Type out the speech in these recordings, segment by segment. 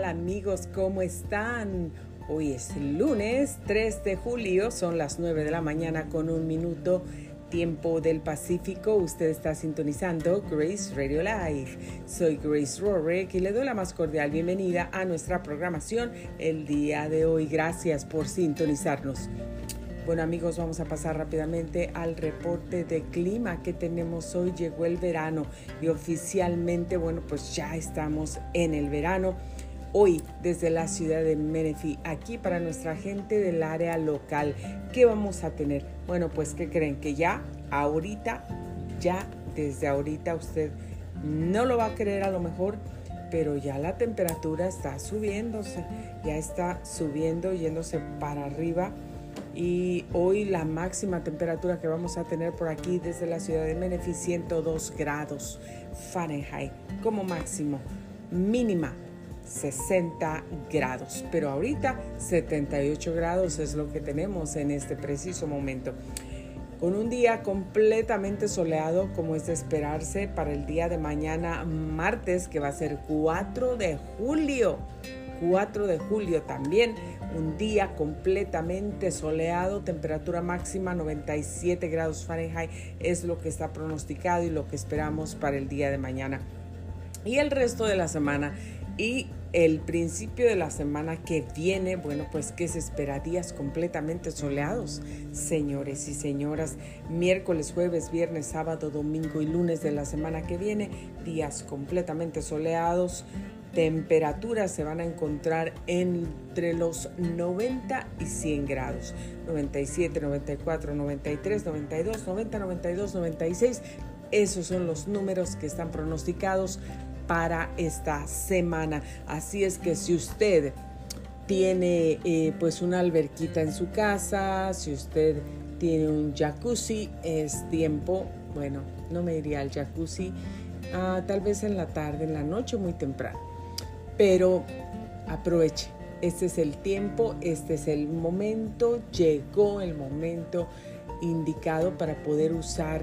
amigos? ¿Cómo están? Hoy es lunes 3 de julio, son las 9 de la mañana con un minuto tiempo del Pacífico. Usted está sintonizando Grace Radio Live. Soy Grace Rorick y le doy la más cordial bienvenida a nuestra programación el día de hoy. Gracias por sintonizarnos. Bueno amigos, vamos a pasar rápidamente al reporte de clima que tenemos hoy. Llegó el verano y oficialmente, bueno, pues ya estamos en el verano. Hoy desde la ciudad de Menifee, aquí para nuestra gente del área local, ¿qué vamos a tener? Bueno, pues ¿qué creen? Que ya, ahorita, ya desde ahorita usted no lo va a creer a lo mejor, pero ya la temperatura está subiéndose, ya está subiendo, yéndose para arriba y hoy la máxima temperatura que vamos a tener por aquí desde la ciudad de Menifee 102 grados Fahrenheit como máximo mínima 60 grados pero ahorita 78 grados es lo que tenemos en este preciso momento con un día completamente soleado como es de esperarse para el día de mañana martes que va a ser 4 de julio 4 de julio también un día completamente soleado, temperatura máxima 97 grados Fahrenheit es lo que está pronosticado y lo que esperamos para el día de mañana. Y el resto de la semana y el principio de la semana que viene, bueno, pues que se espera días completamente soleados, señores y señoras. Miércoles, jueves, viernes, sábado, domingo y lunes de la semana que viene, días completamente soleados temperaturas se van a encontrar entre los 90 y 100 grados. 97, 94, 93, 92, 90, 92, 96. Esos son los números que están pronosticados para esta semana. Así es que si usted tiene eh, pues una alberquita en su casa, si usted tiene un jacuzzi, es tiempo, bueno, no me iría al jacuzzi, ah, tal vez en la tarde, en la noche, muy temprano pero aproveche. Este es el tiempo, este es el momento, llegó el momento indicado para poder usar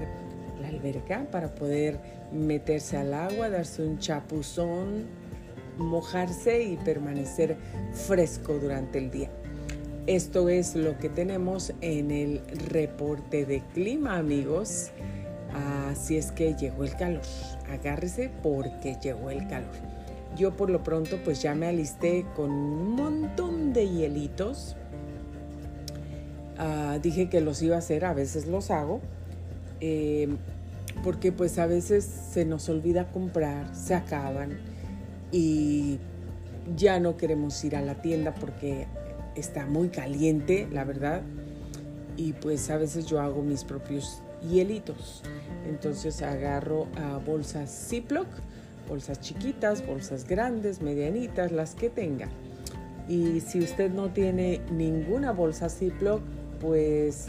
la alberca, para poder meterse al agua, darse un chapuzón, mojarse y permanecer fresco durante el día. Esto es lo que tenemos en el reporte de clima, amigos. Así es que llegó el calor. Agárrese porque llegó el calor. Yo por lo pronto pues ya me alisté con un montón de hielitos. Ah, dije que los iba a hacer, a veces los hago. Eh, porque pues a veces se nos olvida comprar, se acaban y ya no queremos ir a la tienda porque está muy caliente, la verdad. Y pues a veces yo hago mis propios hielitos. Entonces agarro bolsas Ziploc bolsas chiquitas, bolsas grandes, medianitas, las que tenga. Y si usted no tiene ninguna bolsa Ziploc, pues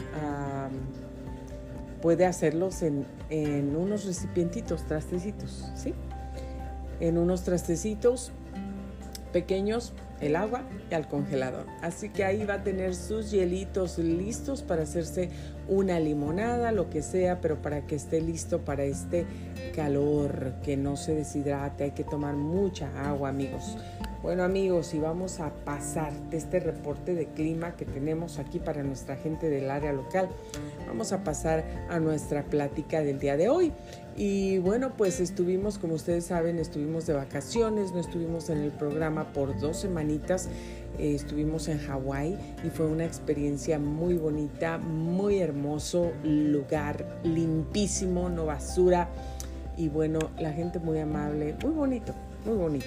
puede hacerlos en, en, unos recipientitos, trastecitos, ¿sí? En unos trastecitos pequeños el agua y al congelador. Así que ahí va a tener sus hielitos listos para hacerse una limonada, lo que sea, pero para que esté listo para este calor, que no se deshidrate, hay que tomar mucha agua, amigos. Bueno amigos, y vamos a pasar de este reporte de clima que tenemos aquí para nuestra gente del área local, vamos a pasar a nuestra plática del día de hoy. Y bueno, pues estuvimos, como ustedes saben, estuvimos de vacaciones, no estuvimos en el programa por dos semanitas, eh, estuvimos en Hawái y fue una experiencia muy bonita, muy hermoso, lugar limpísimo, no basura y bueno, la gente muy amable, muy bonito, muy bonito.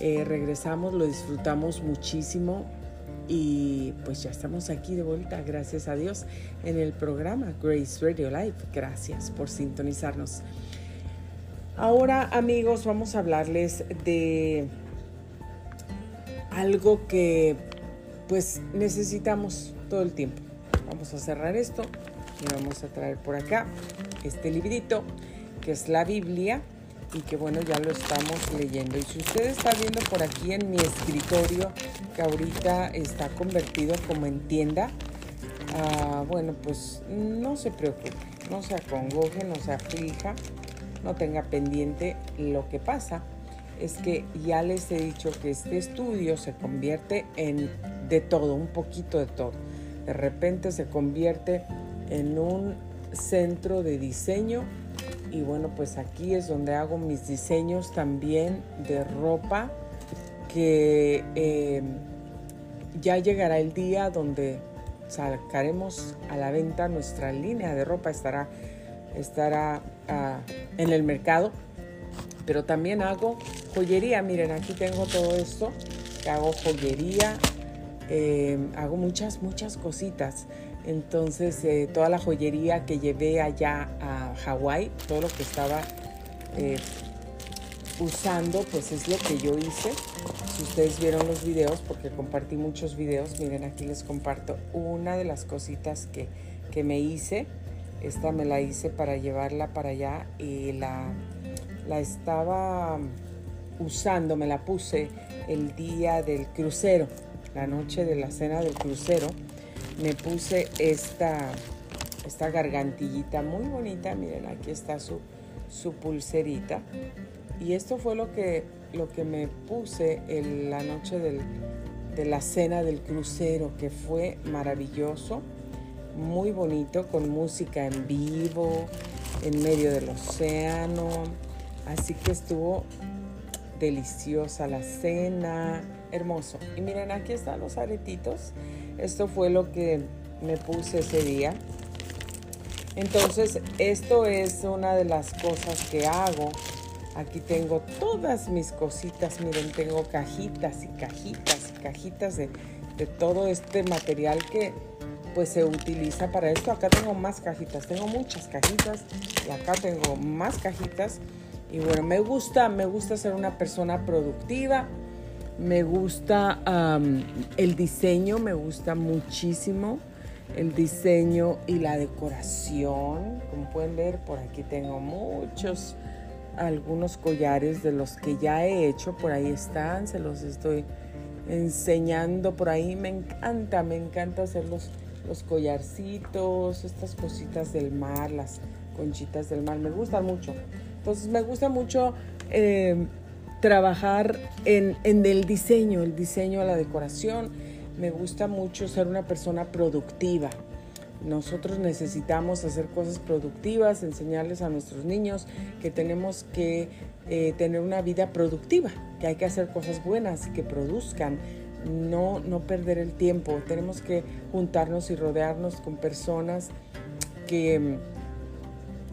Eh, regresamos, lo disfrutamos muchísimo y pues ya estamos aquí de vuelta, gracias a Dios, en el programa Grace Radio Live. Gracias por sintonizarnos. Ahora amigos, vamos a hablarles de algo que pues necesitamos todo el tiempo. Vamos a cerrar esto y vamos a traer por acá este librito que es la Biblia y que bueno, ya lo estamos leyendo. Y si usted está viendo por aquí en mi escritorio, que ahorita está convertido como en tienda, ah, bueno, pues no se preocupe, no se acongoje, no se aflija, no tenga pendiente lo que pasa. Es que ya les he dicho que este estudio se convierte en de todo, un poquito de todo. De repente se convierte en un centro de diseño y bueno, pues aquí es donde hago mis diseños también de ropa que eh, ya llegará el día donde sacaremos a la venta nuestra línea de ropa, estará, estará ah, en el mercado, pero también hago joyería, miren, aquí tengo todo esto, que hago joyería, eh, hago muchas, muchas cositas. Entonces, eh, toda la joyería que llevé allá a Hawái, todo lo que estaba eh, usando, pues es lo que yo hice. Si ustedes vieron los videos, porque compartí muchos videos, miren, aquí les comparto una de las cositas que, que me hice. Esta me la hice para llevarla para allá y la, la estaba usando, me la puse el día del crucero, la noche de la cena del crucero me puse esta, esta gargantillita muy bonita. Miren, aquí está su, su pulserita. Y esto fue lo que, lo que me puse en la noche de la cena del crucero, que fue maravilloso, muy bonito, con música en vivo, en medio del océano. Así que estuvo deliciosa la cena, hermoso. Y miren, aquí están los aretitos esto fue lo que me puse ese día. Entonces, esto es una de las cosas que hago. Aquí tengo todas mis cositas. Miren, tengo cajitas y cajitas y cajitas de, todo este material que pues se utiliza para esto. Acá tengo más cajitas, tengo muchas cajitas y acá tengo más cajitas. Y bueno, me gusta, me gusta ser una persona productiva me gusta el diseño, me gusta muchísimo el diseño y la decoración. Como pueden ver, por aquí tengo muchos, algunos collares de los que ya he hecho. Por ahí están, se los estoy enseñando por ahí. Me encanta, me encanta hacer los, los collarcitos, estas cositas del mar, las conchitas del mar. Me gustan mucho. Entonces me gusta mucho eh, trabajar en, el diseño, el diseño, la decoración. Me gusta mucho ser una persona productiva. Nosotros necesitamos hacer cosas productivas, enseñarles a nuestros niños que tenemos que eh, tener una vida productiva, que hay que hacer cosas buenas, que produzcan, no, no perder el tiempo. Tenemos que juntarnos y rodearnos con personas que,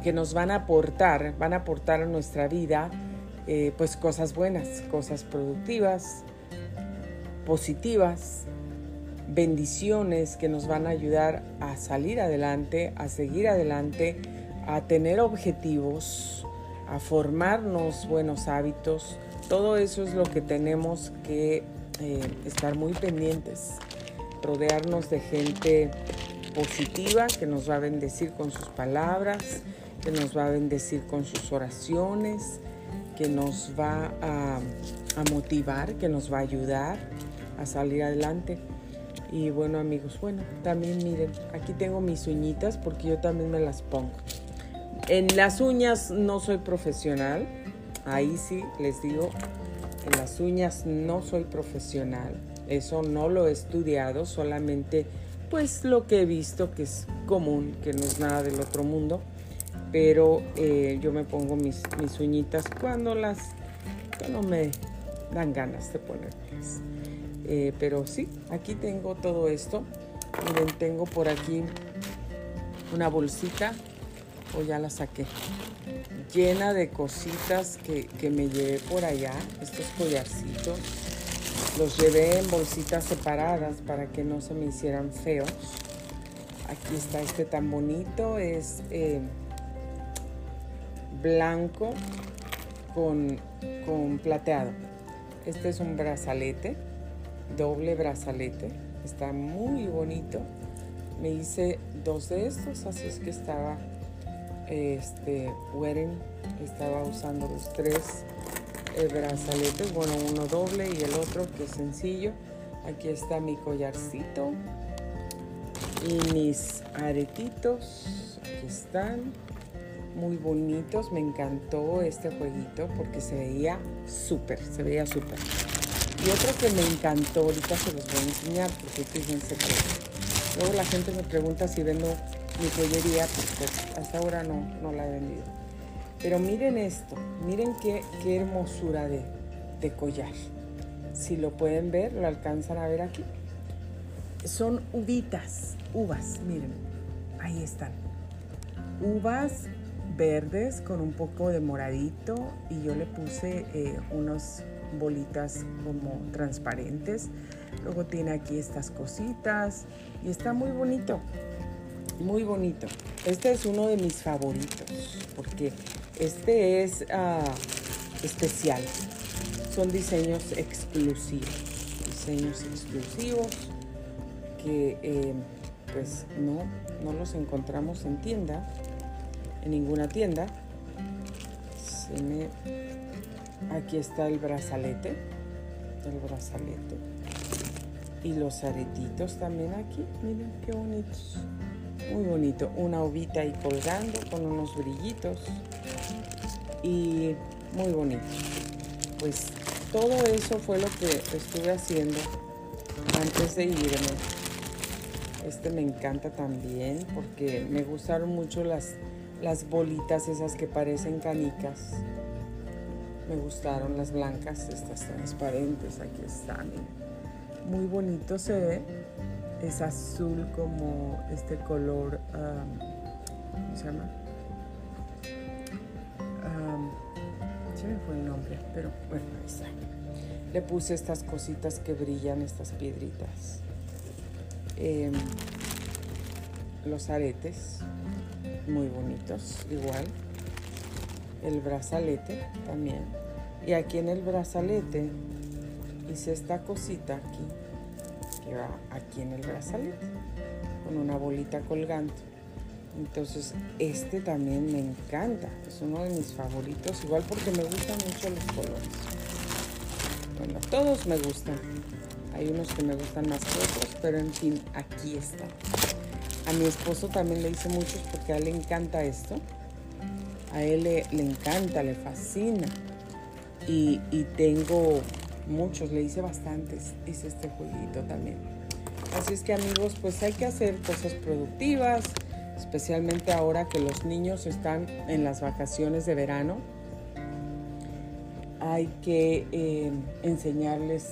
que nos van a aportar, van a aportar a nuestra vida eh, pues cosas buenas, cosas productivas, positivas, bendiciones que nos van a ayudar a salir adelante, a seguir adelante, a tener objetivos, a formarnos buenos hábitos. Todo eso es lo que tenemos que eh, estar muy pendientes, rodearnos de gente positiva que nos va a bendecir con sus palabras, que nos va a bendecir con sus oraciones, que nos va a, motivar, que nos va a ayudar a salir adelante. Y bueno amigos, bueno, también miren, aquí tengo mis uñitas porque yo también me las pongo. En las uñas no soy profesional, ahí sí les digo, en las uñas no soy profesional, eso no lo he estudiado, solamente pues lo que he visto que es común, que no es nada del otro mundo pero eh, yo me pongo mis, uñitas cuando las cuando me dan ganas de ponerlas. Eh, pero sí, aquí tengo todo esto. Miren, tengo por aquí una bolsita, o ya la saqué, llena de cositas que, que me llevé por allá, estos collarcitos. Los llevé en bolsitas separadas para que no se me hicieran feos. Aquí está este tan bonito, es eh, blanco con, con plateado. Este es un brazalete, doble brazalete. Está muy bonito. Me hice dos de estos, así es que estaba este wearing, estaba usando los tres eh, brazaletes, bueno, uno doble y el otro que es sencillo. Aquí está mi collarcito y mis aretitos, aquí están muy bonitos. Me encantó este jueguito porque se veía súper, se veía súper. Y otro que me encantó, ahorita se los voy a enseñar porque fíjense que luego la gente me pregunta si vendo mi joyería, porque hasta ahora no, no la he vendido. Pero miren esto, miren qué, qué hermosura de, de collar. Si lo pueden ver, lo alcanzan a ver aquí. Son uvitas, uvas, miren, ahí están. Uvas verdes con un poco de moradito y yo le puse eh, unas bolitas como transparentes. Luego tiene aquí estas cositas y está muy bonito, muy bonito. Este es uno de mis favoritos porque este es ah, especial. Son diseños exclusivos, diseños exclusivos que eh, pues no, no los encontramos en tienda, en ninguna tienda. aquí está el brazalete, el brazalete. Y los aretitos también aquí, miren qué bonitos. Muy bonito, una ovita ahí colgando con unos brillitos. Y muy bonito. Pues todo eso fue lo que estuve haciendo antes de irme este me encanta también porque me gustaron mucho las, las bolitas esas que parecen canicas. Me gustaron las blancas, estas transparentes, aquí están. Muy bonito se ve. Es azul como este color, ¿cómo se llama? se me fue el nombre, pero bueno, ahí está. Le puse estas cositas que brillan, estas piedritas. Em, los aretes, muy bonitos, igual. El brazalete también. Y aquí en el brazalete hice esta cosita aquí, que va aquí en el brazalete, con una bolita colgando. Entonces, este también me encanta, es uno de mis favoritos, igual porque me gustan mucho los colores. Bueno, todos me gustan. Hay unos que me gustan más que otros, pero en fin, aquí está. A mi esposo también le hice muchos porque a él le encanta esto. A él le, encanta, le fascina. Y, y, tengo muchos, le hice bastantes. Hice este jueguito también. Así es que amigos, pues hay que hacer cosas productivas, especialmente ahora que los niños están en las vacaciones de verano. Hay que eh, enseñarles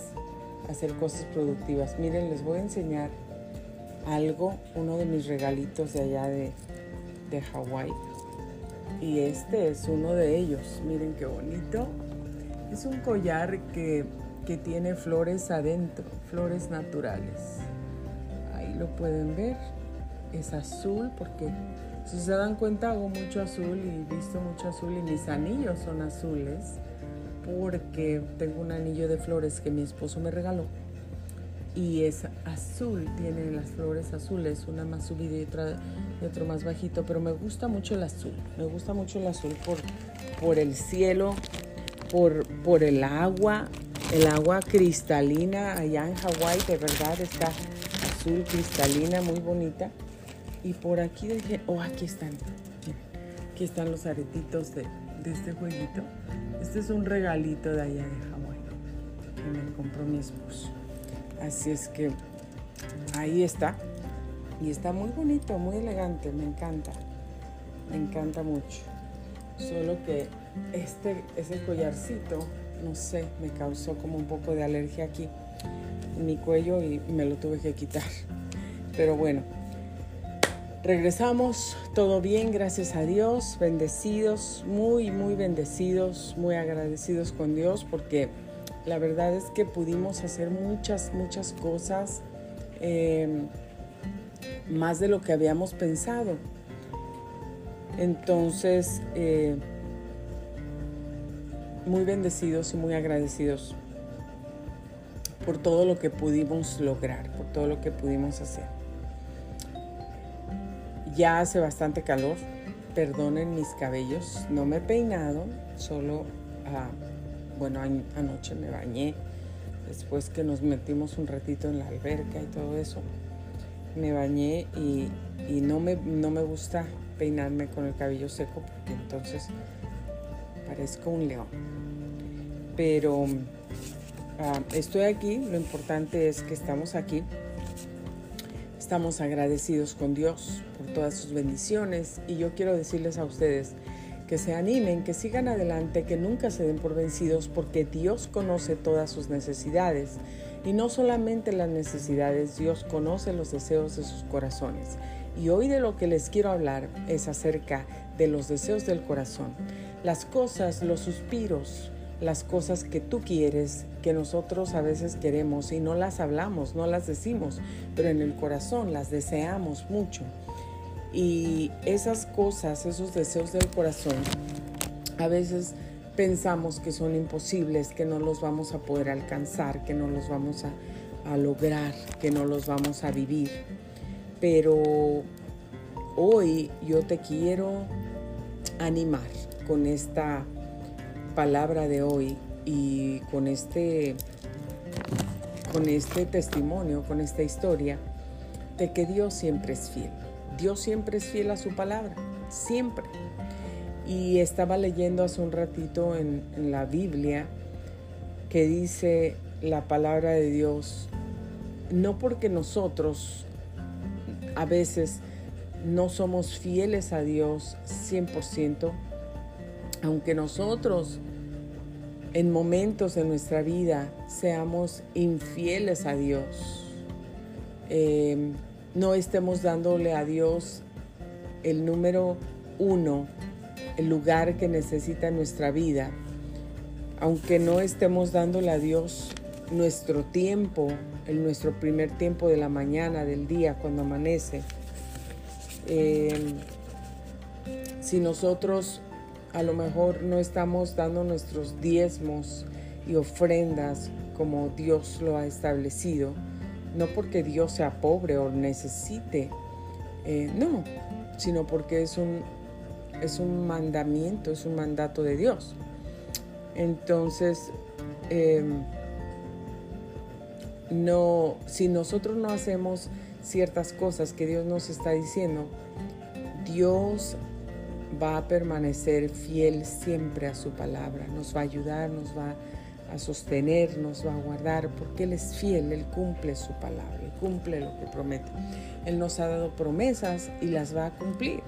hacer cosas productivas. Miren, les voy a enseñar algo, uno de mis regalitos de allá de, de Hawái. Y este es uno de ellos. Miren qué bonito. Es un collar que, que tiene flores adentro, flores naturales. Ahí lo pueden ver. Es azul porque si se dan cuenta hago mucho azul y visto mucho azul y mis anillos son azules porque tengo un anillo de flores que mi esposo me regaló y es azul, tiene las flores azules, una más subida y otro más bajito, pero me gusta mucho el azul, me gusta mucho el azul por, por el cielo, por, por el agua, el agua cristalina allá en Hawái, de verdad está azul cristalina, muy bonita. Y por aquí dije, oh, aquí están, aquí están los aretitos de, de este jueguito. Este es un regalito de allá de Hawái que me compró mi esposo. Así es que ahí está. Y está muy bonito, muy elegante, me encanta. Me encanta mucho. Solo que este, ese collarcito, no sé, me causó como un poco de alergia aquí en mi cuello y me lo tuve que quitar. Pero bueno, Regresamos, todo bien, gracias a Dios, bendecidos, muy, muy bendecidos, muy agradecidos con Dios porque la verdad es que pudimos hacer muchas, muchas cosas em, más de lo que habíamos pensado. Entonces, eh, muy bendecidos y muy agradecidos por todo lo que pudimos lograr, por todo lo que pudimos hacer. Ya hace bastante calor, perdonen mis cabellos, no me he peinado, solo, ah, bueno, anoche me bañé, después que nos metimos un ratito en la alberca y todo eso, me bañé y, no, me, no me gusta peinarme con el cabello seco porque entonces parezco un león. Pero ah, estoy aquí, lo importante es que estamos aquí. Estamos agradecidos con Dios por todas sus bendiciones y yo quiero decirles a ustedes que se animen, que sigan adelante, que nunca se den por vencidos porque Dios conoce todas sus necesidades. Y no solamente las necesidades, Dios conoce los deseos de sus corazones. Y hoy de lo que les quiero hablar es acerca de los deseos del corazón. Las cosas, los suspiros, las cosas que tú quieres, que nosotros a veces queremos y no las hablamos, no las decimos, pero en el corazón las deseamos mucho. Y esas cosas, esos deseos del corazón, a veces pensamos que son imposibles, que no los vamos a poder alcanzar, que no los vamos a, lograr, que no los vamos a vivir. Pero hoy yo te quiero animar con esta palabra de hoy y con este con este testimonio, con esta historia de que Dios siempre es fiel. Dios siempre es fiel a su palabra, siempre. Y estaba leyendo hace un ratito en, la Biblia que dice la palabra de Dios, no porque nosotros a veces no somos fieles a Dios 100%, aunque nosotros en momentos de nuestra vida seamos infieles a Dios, em, no estemos dándole a Dios el número uno el lugar que necesita nuestra vida, aunque no estemos dándole a Dios nuestro tiempo, el nuestro primer tiempo de la mañana, del día, cuando amanece, eh, si nosotros a lo mejor no estamos dando nuestros diezmos y ofrendas como Dios lo ha establecido, no porque Dios sea pobre o necesite, eh, no, sino porque es un es un mandamiento, es un mandato de Dios. Entonces, em, no, si nosotros no hacemos ciertas cosas que Dios nos está diciendo, Dios va a permanecer fiel siempre a su palabra, nos va a ayudar, nos va a sostener, nos va a guardar, porque Él es fiel, Él cumple su palabra, Él cumple lo que promete. Él nos ha dado promesas y las va a cumplir.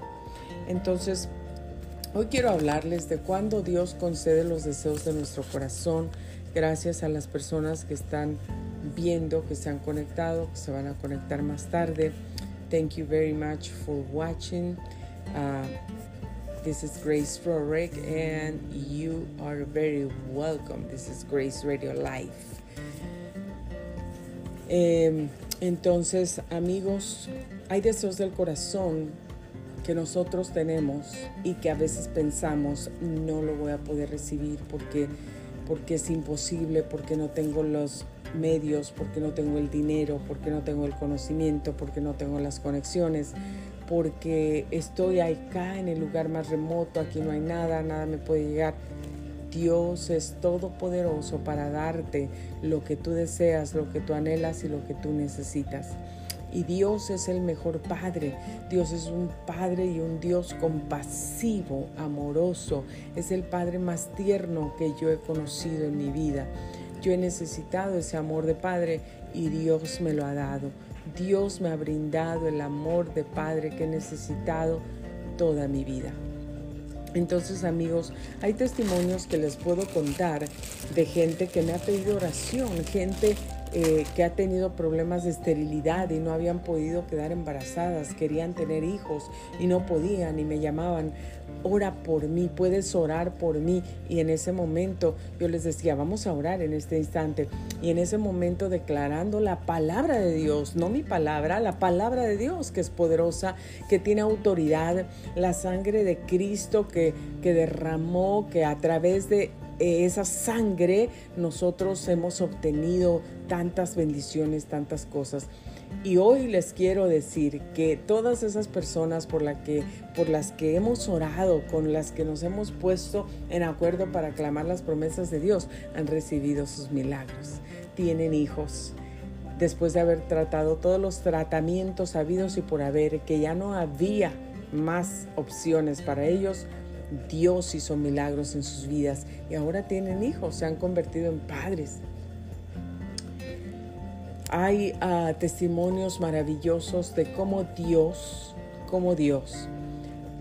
Entonces, Hoy quiero hablarles de cuando Dios concede los deseos de nuestro corazón, gracias a las personas que están viendo, que se han conectado, que se van a conectar más tarde. Thank you very much for watching. Uh, this is Grace Frorick, and you are very welcome. This is Grace Radio Live. Em, entonces, amigos, hay deseos del corazón que nosotros tenemos y que a veces pensamos no lo voy a poder recibir porque, porque es imposible, porque no tengo los medios, porque no tengo el dinero, porque no tengo el conocimiento, porque no tengo las conexiones, porque estoy acá en el lugar más remoto, aquí no hay nada, nada me puede llegar. Dios es todopoderoso para darte lo que tú deseas, lo que tú anhelas y lo que tú necesitas. Y Dios es el mejor Padre. Dios es un Padre y un Dios compasivo, amoroso. Es el Padre más tierno que yo he conocido en mi vida. Yo he necesitado ese amor de Padre y Dios me lo ha dado. Dios me ha brindado el amor de Padre que he necesitado toda mi vida. Entonces amigos, hay testimonios que les puedo contar de gente que me ha pedido oración, gente eh, que ha tenido problemas de esterilidad y no habían podido quedar embarazadas, querían tener hijos y no podían y me llamaban, ora por mí, puedes orar por mí. Y en ese momento yo les decía, vamos a orar en este instante. Y en ese momento declarando la palabra de Dios, no mi palabra, la palabra de Dios que es poderosa, que tiene autoridad, la sangre de Cristo que, que derramó, que a través de esa sangre nosotros hemos obtenido tantas bendiciones, tantas cosas. Y hoy les quiero decir que todas esas personas por, la que, por las que hemos orado, con las que nos hemos puesto en acuerdo para clamar las promesas de Dios, han recibido sus milagros. Tienen hijos. Después de haber tratado todos los tratamientos habidos y por haber, que ya no había más opciones para ellos. Dios hizo milagros en sus vidas y ahora tienen hijos, se han convertido en padres. Hay ah, testimonios maravillosos de cómo Dios, cómo Dios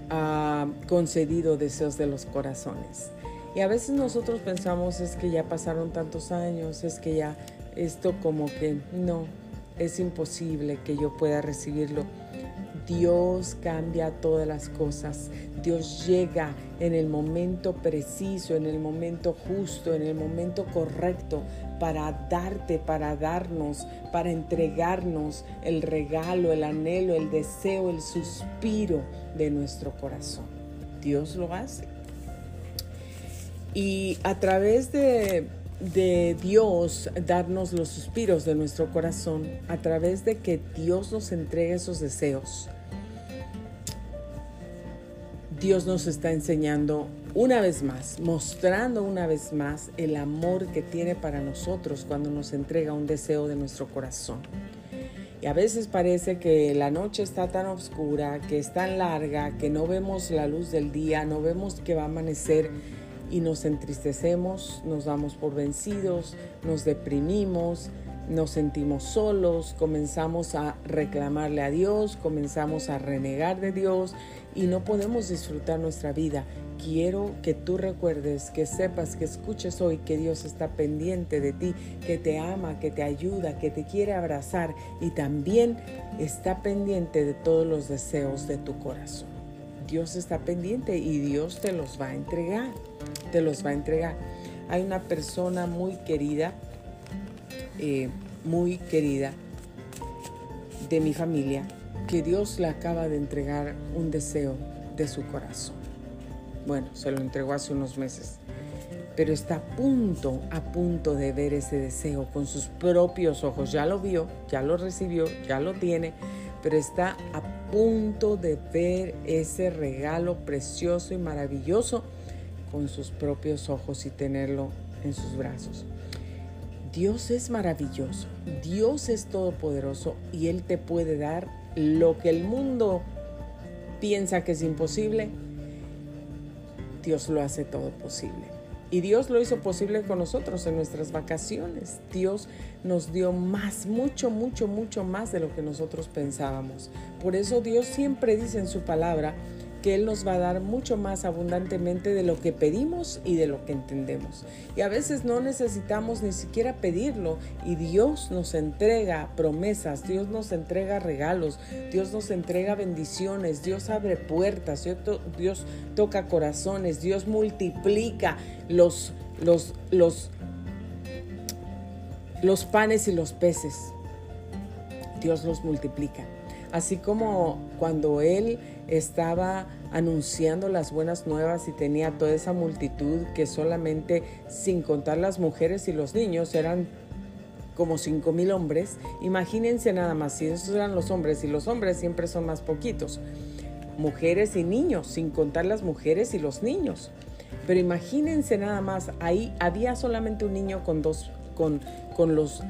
ha concedido deseos de los corazones. Y a veces nosotros pensamos es que ya pasaron tantos años, es que ya esto como que no, es imposible que yo pueda recibirlo. Dios cambia todas las cosas. Dios llega en el momento preciso, en el momento justo, en el momento correcto para darte, para darnos, para entregarnos el regalo, el anhelo, el deseo, el suspiro de nuestro corazón. Dios lo hace. Y a través de de Dios darnos los suspiros de nuestro corazón, a través de que Dios nos entregue esos deseos, Dios nos está enseñando una vez más, mostrando una vez más el amor que tiene para nosotros cuando nos entrega un deseo de nuestro corazón. Y a veces parece que la noche está tan oscura, que es tan larga, que no vemos la luz del día, no vemos que va a amanecer y nos entristecemos, nos damos por vencidos, nos deprimimos, nos sentimos solos, comenzamos a reclamarle a Dios, comenzamos a renegar de Dios y no podemos disfrutar nuestra vida. Quiero que tú recuerdes, que sepas, que escuches hoy que Dios está pendiente de ti, que te ama, que te ayuda, que te quiere abrazar y también está pendiente de todos los deseos de tu corazón. Dios está pendiente y Dios te los va a entregar te los va a entregar. Hay una persona muy querida, eh, muy querida de mi familia, que Dios le acaba de entregar un deseo de su corazón. Bueno, se lo entregó hace unos meses, pero está a punto, a punto de ver ese deseo con sus propios ojos. Ya lo vio, ya lo recibió, ya lo tiene, pero está a punto de ver ese regalo precioso y maravilloso con sus propios ojos y tenerlo en sus brazos. Dios es maravilloso, Dios es todopoderoso y Él te puede dar lo que el mundo piensa que es imposible. Dios lo hace todo posible. Y Dios lo hizo posible con nosotros en nuestras vacaciones. Dios nos dio más, mucho, mucho, mucho más de lo que nosotros pensábamos. Por eso Dios siempre dice en su palabra, que Él nos va a dar mucho más abundantemente de lo que pedimos y de lo que entendemos. Y a veces no necesitamos ni siquiera pedirlo y Dios nos entrega promesas, Dios nos entrega regalos, Dios nos entrega bendiciones, Dios abre puertas, Dios toca corazones, Dios multiplica los, los, los, los panes y los peces. Dios los multiplica. Así como cuando Él estaba anunciando las buenas nuevas y tenía toda esa multitud que solamente, sin contar las mujeres y los niños, eran como cinco mil hombres. Imagínense nada más, si esos eran los hombres y los hombres siempre son más poquitos. Mujeres y niños, sin contar las mujeres y los niños. Pero imagínense nada más, ahí había solamente un niño con dos, con, con los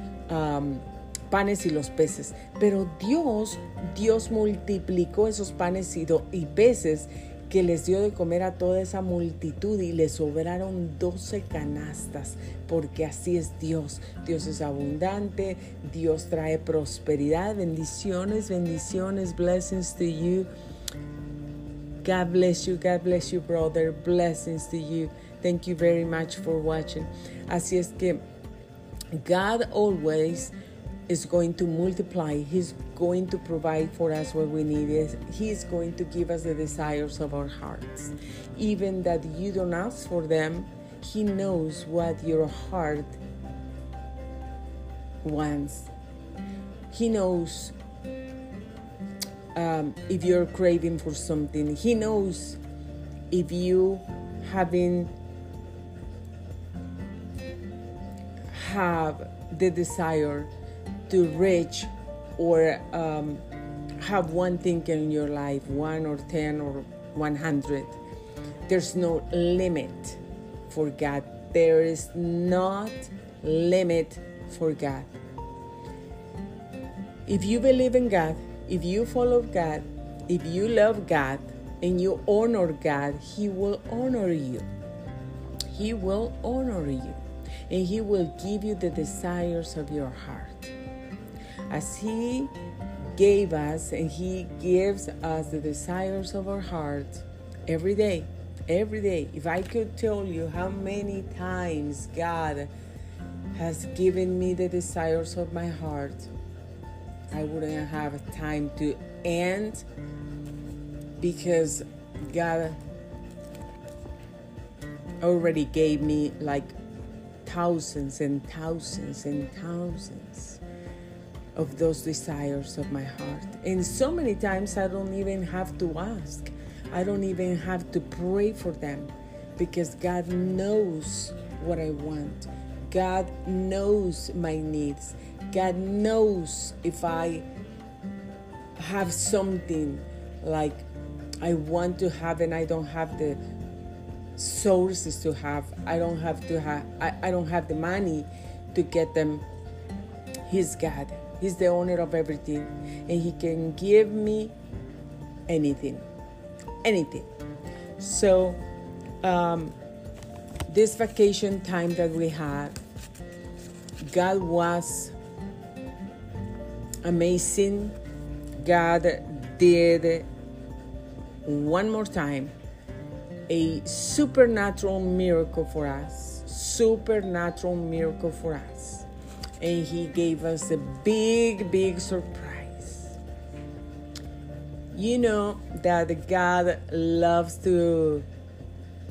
panes y los peces. Pero Dios, Dios multiplicó esos panes y, y peces que les dio de comer a toda esa multitud y les sobraron doce canastas, porque así es Dios. Dios es abundante, Dios trae prosperidad, bendiciones, bendiciones, blessings to you. God bless you, God bless you, brother, blessings to you. Thank you very much for watching. Así es que God always is going to multiply. He's going to provide for us what we need. He's going to give us the desires of our hearts. Even that you don't ask for them, He knows what your heart wants. He knows um, if you're craving for something. He knows if you having have the desire to reach or um, have one thing in your life, one or 10 or 100. There's no limit for God. There is not limit for God. If you believe in God, if you follow God, if you love God and you honor God, He will honor you. He will honor you and He will give you the desires of your heart. As He gave us and He gives us the desires of our heart every day, every day. If I could tell you how many times God has given me the desires of my heart, I wouldn't have time to end because God already gave me like thousands and thousands and thousands of those desires of my heart. And so many times I don't even have to ask, I don't even have to pray for them because God knows what I want. God knows my needs. God knows if I have something like I want to have and I don't have the sources to have. I don't have to have I, I don't have the money to get them. He's God. He's the owner of everything. And he can give me anything. Anything. So um, this vacation time that we had, God was amazing. God did one more time a supernatural miracle for us. Supernatural miracle for us. And He gave us a big, big surprise. You know that God loves to,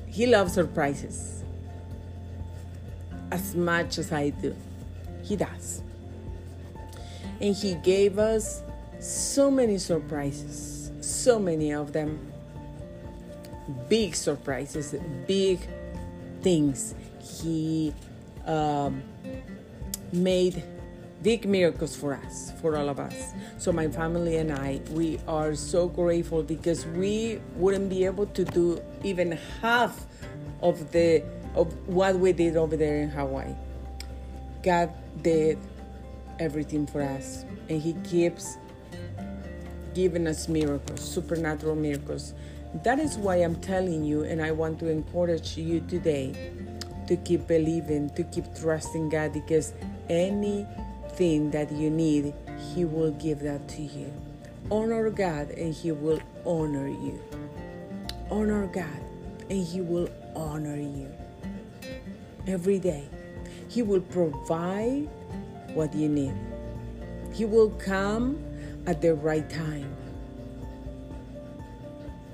He loves surprises as much as I do. He does. And He gave us so many surprises, so many of them. Big surprises, big things. He um, made big miracles for us, for all of us. So, my family and I, we are so grateful because we wouldn't be able to do even half of the of what we did over there in Hawaii. God did everything for us, and He keeps giving us miracles, supernatural miracles. That is why I'm telling you, and I want to encourage you today to keep believing, to keep trusting God, because anything that you need, He will give that to you. Honor God, and He will honor you. Honor God, and He will honor you every day. He will provide what you need. He will come at the right time.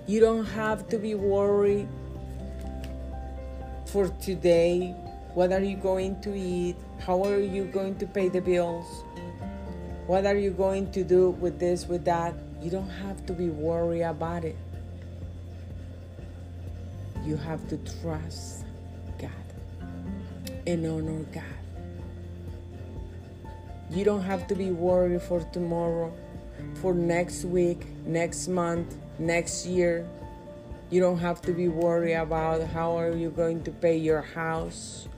You don't have to be worried for today. What are you going to eat? How are you going to pay the bills? What are you going to do with this, with that? You don't have to be worried about it. You have to trust God and honor God. You don't have to be worried for tomorrow, for next week, next month, next year. You don't have to be worried about how are you going to pay your house?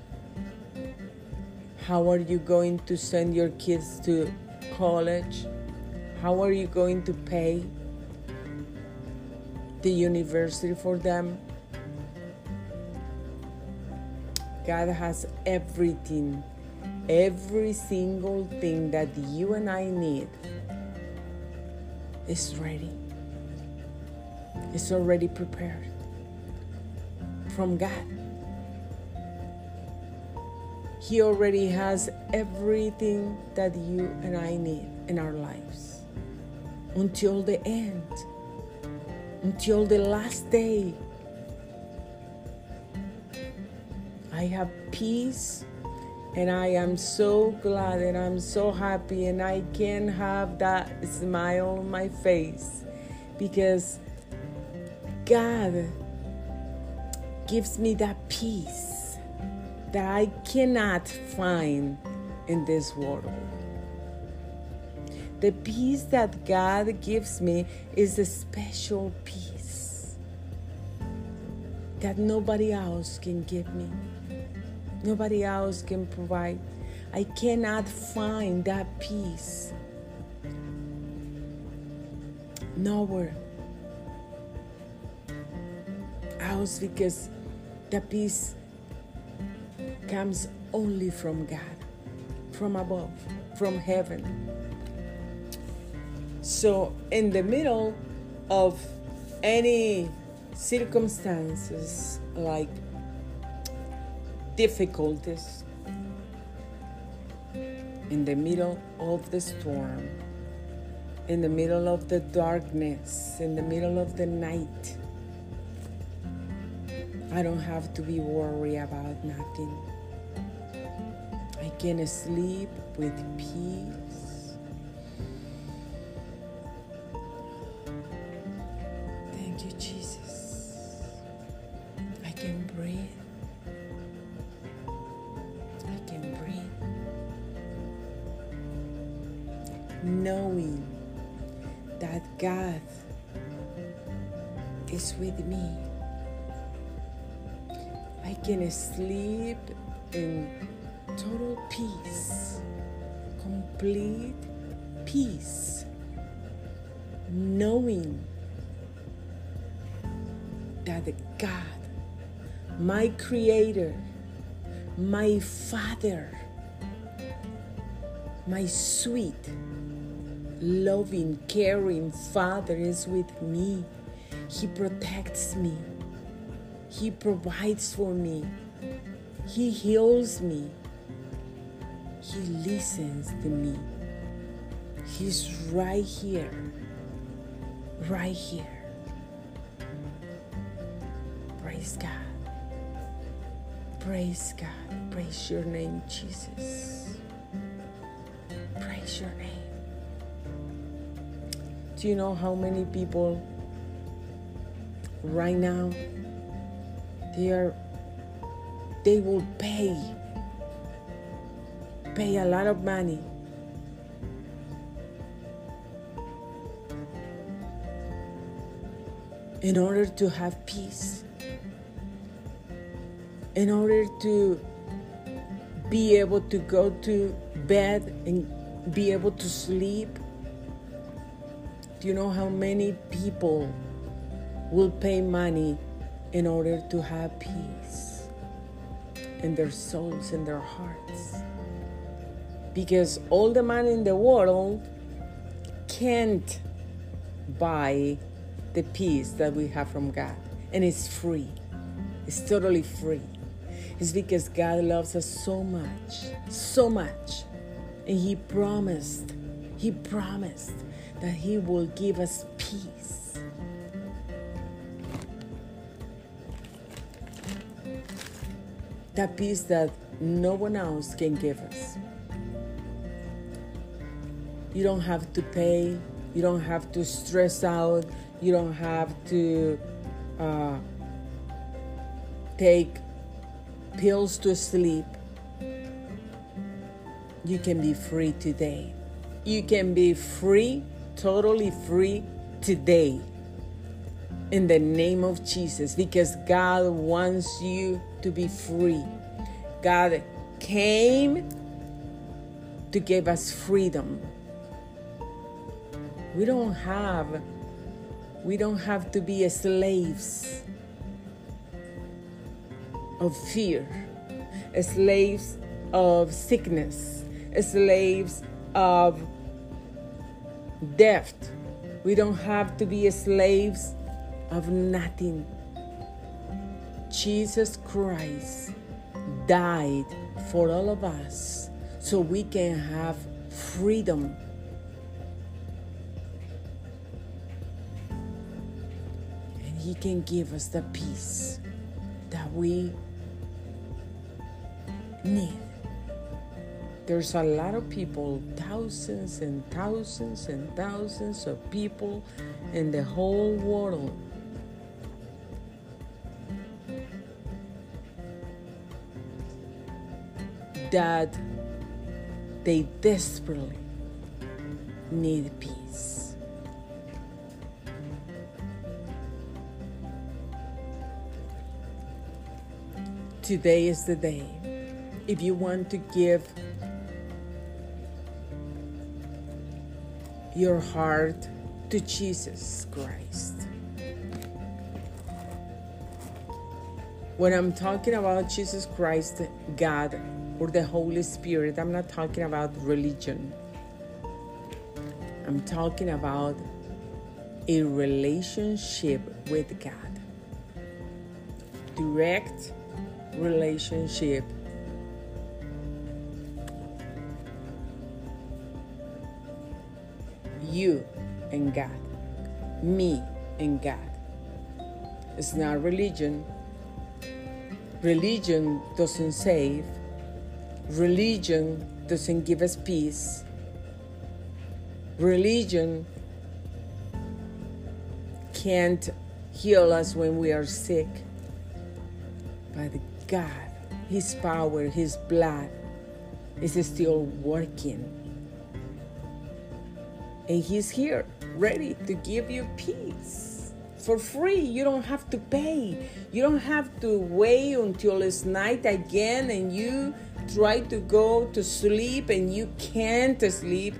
How are you going to send your kids to college? How are you going to pay the university for them? God has everything, every single thing that you and I need is ready. It's already prepared from God. He already has everything that you and I need in our lives. Until the end, until the last day. I have peace and I am so glad and I'm so happy and I can have that smile on my face. Because God gives me that peace that I cannot find in this world. The peace that God gives me is a special peace that nobody else can give me. Nobody else can provide. I cannot find that peace nowhere else because the peace comes only from God, from above, from heaven. So, in the middle of any circumstances like difficulties, in the middle of the storm, in the middle of the darkness, in the middle of the night, I don't have to be worried about nothing. I can sleep with peace. Thank you, Jesus. I can breathe. I can breathe. Knowing that God is with me. I can sleep God, my Creator, my Father, my sweet, loving, caring Father is with me. He protects me. He provides for me. He heals me. He listens to me. He's right here. Right here. Praise God. Praise God. Praise your name, Jesus. Praise your name. Do you know how many people right now they are they will pay pay a lot of money in order to have peace in order to be able to go to bed and be able to sleep do you know how many people will pay money in order to have peace in their souls and their hearts. Because all the money in the world can't buy the peace that we have from God. And it's free, it's totally free. It's because God loves us so much, so much. And He promised, He promised that He will give us peace. That peace that no one else can give us. You don't have to pay, you don't have to stress out, you don't have to uh, take pills to sleep. You can be free today. You can be free totally free today in the name of Jesus because God wants you to be free. God came to give us freedom. We don't have we don't have to be slaves of fear, slaves of sickness, slaves of death. We don't have to be slaves of nothing. Jesus Christ died for all of us so we can have freedom. And He can give us the peace that we need. There's a lot of people, thousands and thousands and thousands of people in the whole world. That they desperately need peace. Today is the day. If you want to give your heart to Jesus Christ. When I'm talking about Jesus Christ, God, or the Holy Spirit, I'm not talking about religion. I'm talking about a relationship with God. Direct relationship. You and God. Me and God. It's not religion. Religion doesn't save. Religion doesn't give us peace. Religion can't heal us when we are sick. But God, His power, His blood is still working. And He's here, ready to give you peace for free. You don't have to pay. You don't have to wait until it's night again and you try to go to sleep and you can't sleep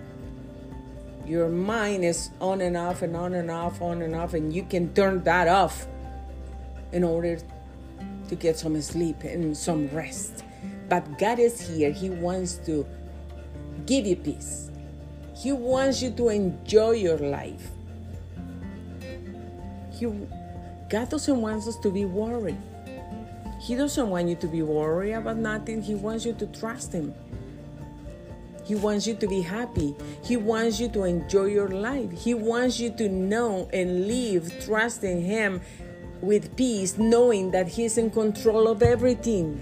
your mind is on and off and on and off, on and off, and you can turn that off in order to get some sleep and some rest. But God is here. He wants to give you peace. He wants you to enjoy your life. He, God doesn't want us to be worried. He doesn't want you to be worried about nothing. He wants you to trust Him. He wants you to be happy. He wants you to enjoy your life. He wants you to know and live trusting Him with peace, knowing that He's in control of everything.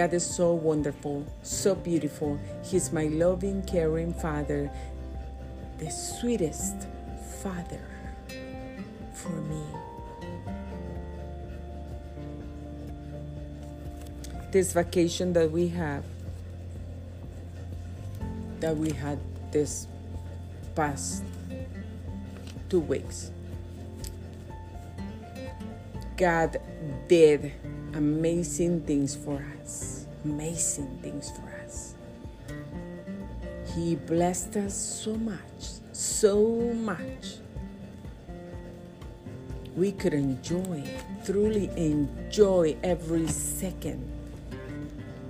God is so wonderful, so beautiful. He's my loving, caring Father, the sweetest Father for me. this vacation that we have that we had this past two weeks god did amazing things for us. Amazing things for us. He blessed us so much so much. We could enjoy truly enjoy every second.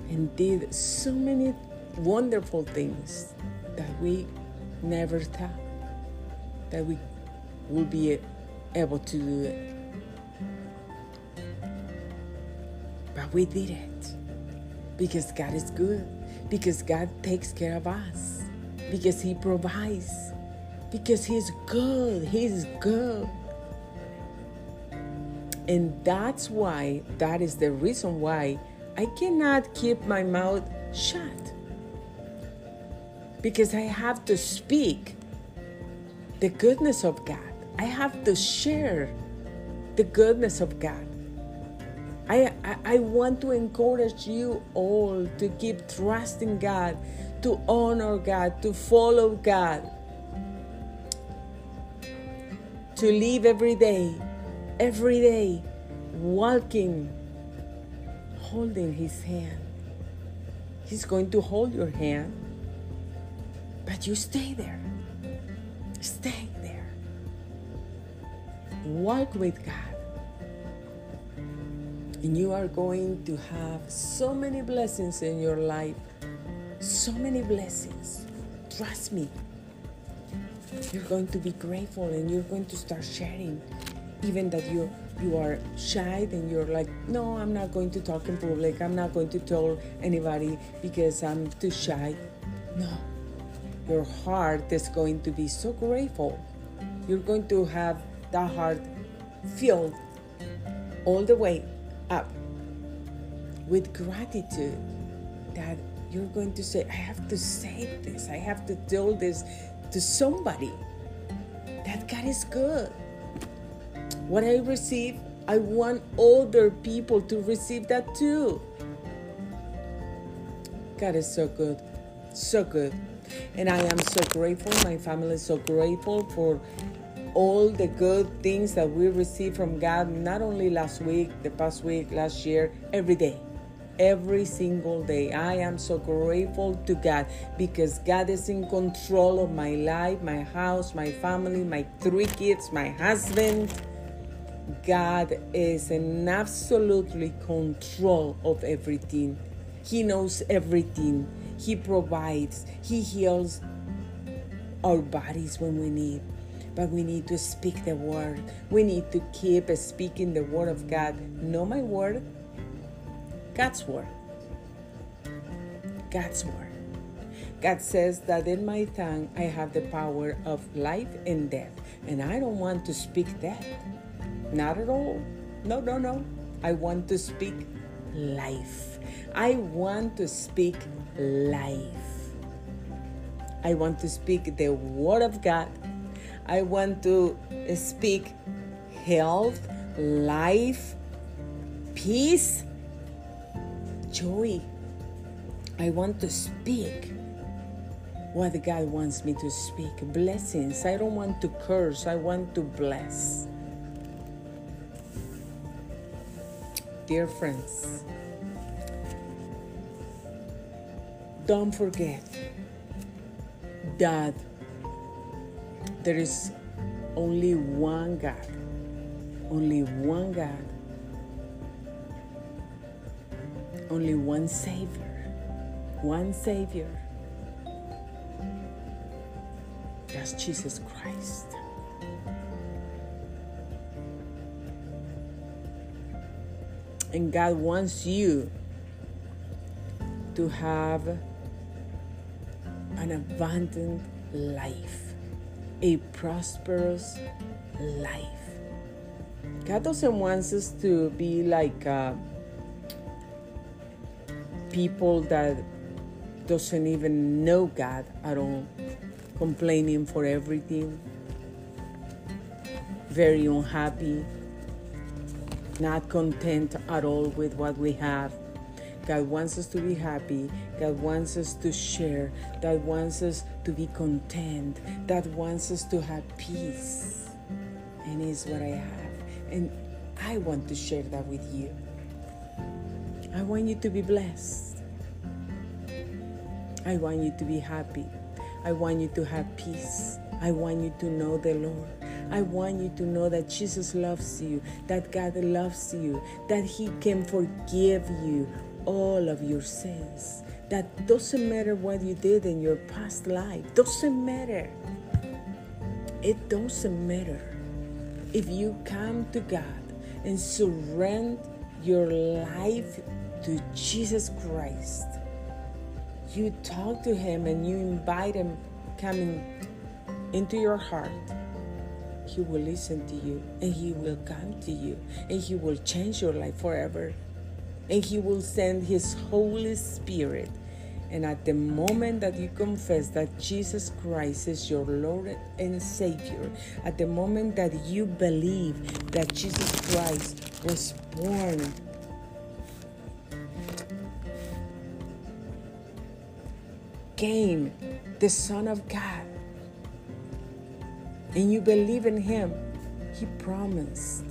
And did so many wonderful things that we never thought that we would be able to do it. But we did it because God is good, because God takes care of us, because He provides, because He's good. He's good. And that's why, that is the reason why I cannot keep my mouth shut because I have to speak the goodness of God. I have to share the goodness of God. I, I, want to encourage you all to keep trusting God, to honor God, to follow God, to live every day, every day, walking holding his hand. He's going to hold your hand, but you stay there. Stay there. Walk with God. And you are going to have so many blessings in your life. So many blessings. Trust me. You're going to be grateful and you're going to start sharing, even that you you are shy, then you're like, no, I'm not going to talk in public. I'm not going to tell anybody because I'm too shy. No. Your heart is going to be so grateful. You're going to have that heart filled all the way up with gratitude that you're going to say, I have to say this, I have to tell this to somebody that God is good. What I receive, I want other people to receive that too. God is so good, so good. And I am so grateful. My family is so grateful for all the good things that we receive from God, not only last week, the past week, last year, every day. Every single day. I am so grateful to God because God is in control of my life, my house, my family, my three kids, my husband God is in absolutely control of everything. He knows everything. He provides. He heals our bodies when we need. But we need to speak the word. We need to keep speaking the word of God. Not my word, God's word. God's word. God says that in my tongue I have the power of life and death. And I don't want to speak death. Not at all. No, no, no. I want to speak life. I want to speak life. I want to speak the Word of God. I want to speak health, life, peace, joy. I want to speak what God wants me to speak blessings. I don't want to curse, I want to bless. Dear friends, don't forget that there is only one God, only one God, only one Savior, one Savior. That's Jesus Christ. And God wants you to have an abundant life, a prosperous life. God doesn't want us to be like uh, people that doesn't even know God at all, complaining for everything, very unhappy, not content at all with what we have. God wants us to be happy. God wants us to share. God wants us to be content. God wants us to have peace. And it's what I have. And I want to share that with you. I want you to be blessed. I want you to be happy. I want you to have peace. I want you to know the Lord. I want you to know that Jesus loves you, that God loves you, that He can forgive you all of your sins. That doesn't matter what you did in your past life, doesn't matter. It doesn't matter. If you come to God and surrender your life to Jesus Christ, you talk to Him and you invite Him coming into your heart he will listen to you and He will come to you and He will change your life forever. And He will send His Holy Spirit. And at the moment that you confess that Jesus Christ is your Lord and Savior, at the moment that you believe that Jesus Christ was born came the Son of God and you believe in Him, He promised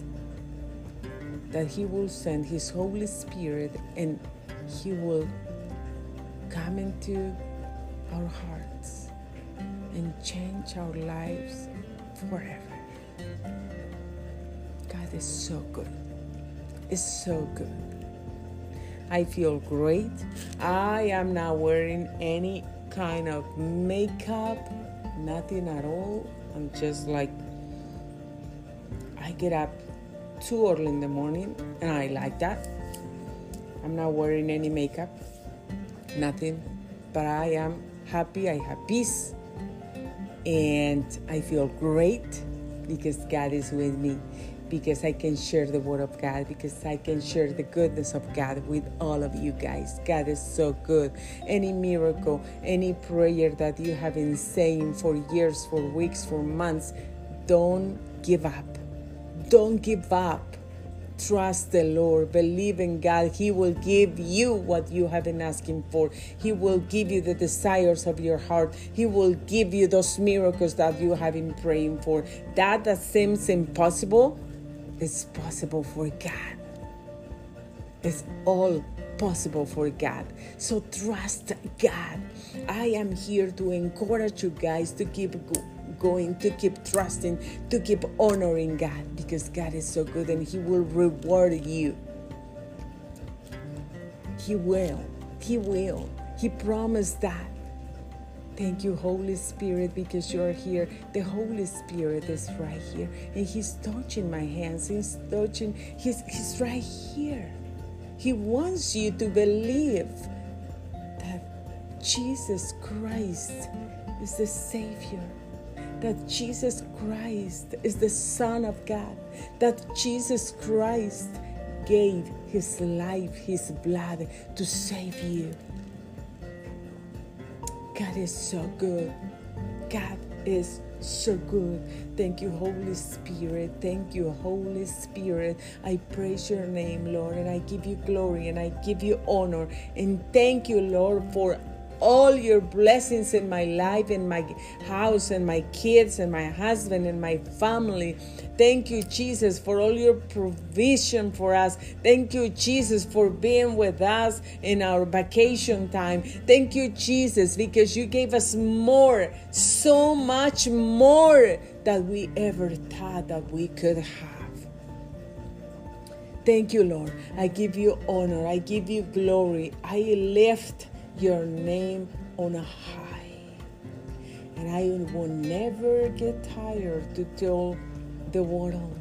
that He will send His Holy Spirit and He will come into our hearts and change our lives forever. God is so good. It's so good. I feel great. I am not wearing any kind of makeup, nothing at all. I'm just like, I get up too early in the morning and I like that. I'm not wearing any makeup, nothing, but I am happy. I have peace and I feel great because God is with me because I can share the word of God, because I can share the goodness of God with all of you guys. God is so good. Any miracle, any prayer that you have been saying for years, for weeks, for months, don't give up. Don't give up. Trust the Lord. Believe in God. He will give you what you have been asking for. He will give you the desires of your heart. He will give you those miracles that you have been praying for. That that seems impossible, it's possible for God. It's all possible for God. So trust God. I am here to encourage you guys to keep going, to keep trusting, to keep honoring God because God is so good and He will reward you. He will. He will. He promised that. Thank you, Holy Spirit, because you're here. The Holy Spirit is right here. And He's touching my hands. He's touching, He's, he's right here. He wants you to believe that Jesus Christ is the Savior, that Jesus Christ is the Son of God, that Jesus Christ gave His life, His blood to save you. God is so good. God is so good. Thank you, Holy Spirit. Thank you, Holy Spirit. I praise your name, Lord, and I give you glory and I give you honor. And thank you, Lord, for all your blessings in my life, in my house, and my kids, and my husband, and my family. Thank you, Jesus, for all your provision for us. Thank you, Jesus, for being with us in our vacation time. Thank you, Jesus, because you gave us more, so much more than we ever thought that we could have. Thank you, Lord. I give you honor. I give you glory. I lift your name on a high. And I will never get tired to tell the world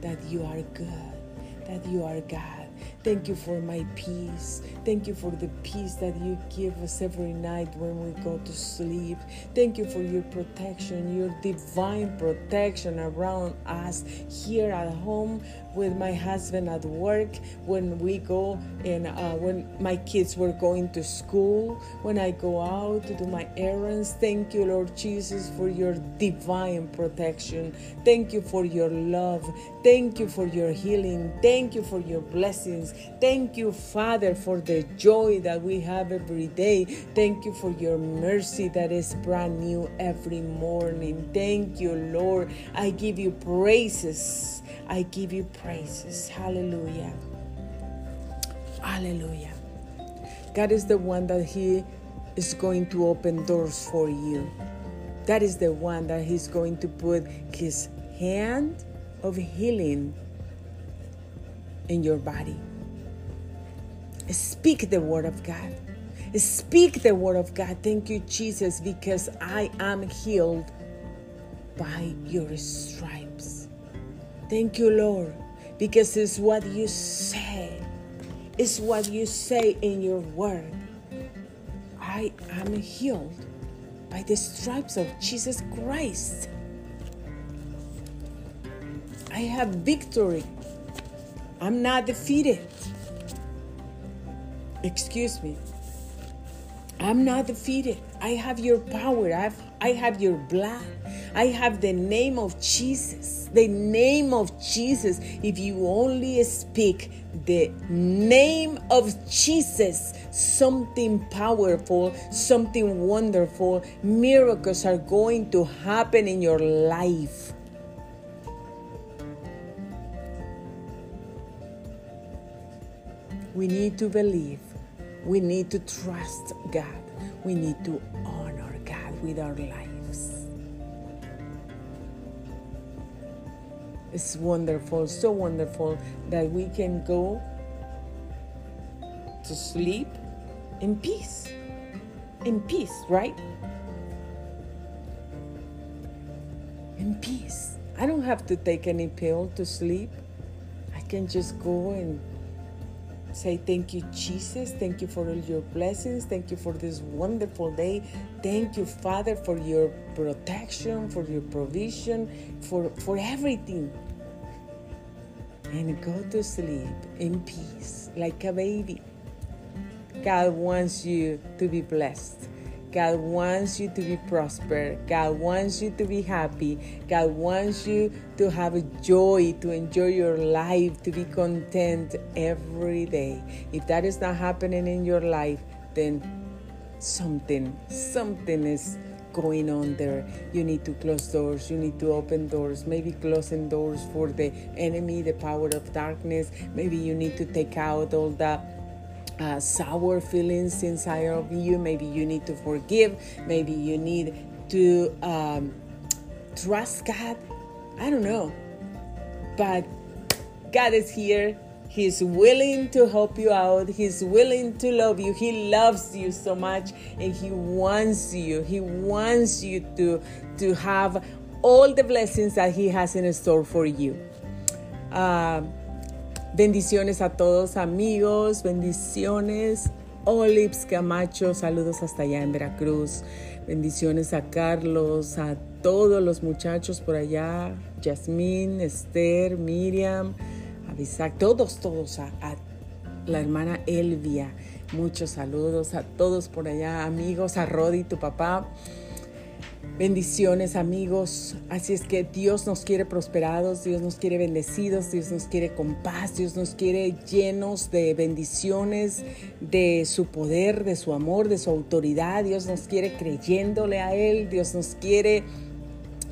that you are good, that you are God. Thank you for my peace. Thank you for the peace that you give us every night when we go to sleep. Thank you for your protection, your divine protection around us here at home with my husband at work, when we go and uh, when my kids were going to school, when I go out to do my errands. Thank you, Lord Jesus, for your divine protection. Thank you for your love. Thank you for your healing. Thank you for your blessings. Thank you, Father, for the joy that we have every day. Thank you for your mercy that is brand new every morning. Thank you, Lord. I give you praises. I give you praises. Hallelujah. Hallelujah. God is the one that He is going to open doors for you. That is the one that He's going to put His hand of healing in your body. Speak the word of God. Speak the word of God. Thank you, Jesus, because I am healed by your stripes. Thank you, Lord, because it's what you say. It's what you say in your word. I am healed by the stripes of Jesus Christ. I have victory. I'm not defeated. Excuse me. I'm not defeated. I have your power. I have, I have your blood. I have the name of Jesus. The name of Jesus. If you only speak the name of Jesus, something powerful, something wonderful, miracles are going to happen in your life. We need to believe. We need to trust God. We need to honor God with our lives. It's wonderful, so wonderful that we can go to sleep in peace. In peace, right? In peace. I don't have to take any pill to sleep. I can just go and Say thank you, Jesus. Thank you for all your blessings. Thank you for this wonderful day. Thank you, Father, for your protection, for your provision, for, for everything. And go to sleep in peace like a baby. God wants you to be blessed. God wants you to be prosper. God wants you to be happy. God wants you to have a joy, to enjoy your life, to be content every day. If that is not happening in your life, then something, something is going on there. You need to close doors. You need to open doors. Maybe closing doors for the enemy, the power of darkness. Maybe you need to take out all that uh, sour feelings inside of you. Maybe you need to forgive. Maybe you need to um, trust God? I don't know. But God is here. He's willing to help you out. He's willing to love you. He loves you so much and he wants you. He wants you to to have all the blessings that he has in store for you. Uh, bendiciones a todos amigos, bendiciones. Olips Camacho, saludos hasta allá en Veracruz. Bendiciones a Carlos, a todos los muchachos por allá, Yasmín, Esther, Miriam, a todos, todos, a, a la hermana Elvia. Muchos saludos a todos por allá, amigos, a Rodi, tu papá. Bendiciones amigos, así es que Dios nos quiere prosperados, Dios nos quiere bendecidos, Dios nos quiere con paz, Dios nos quiere llenos de bendiciones, de su poder, de su amor, de su autoridad, Dios nos quiere creyéndole a Él, Dios nos quiere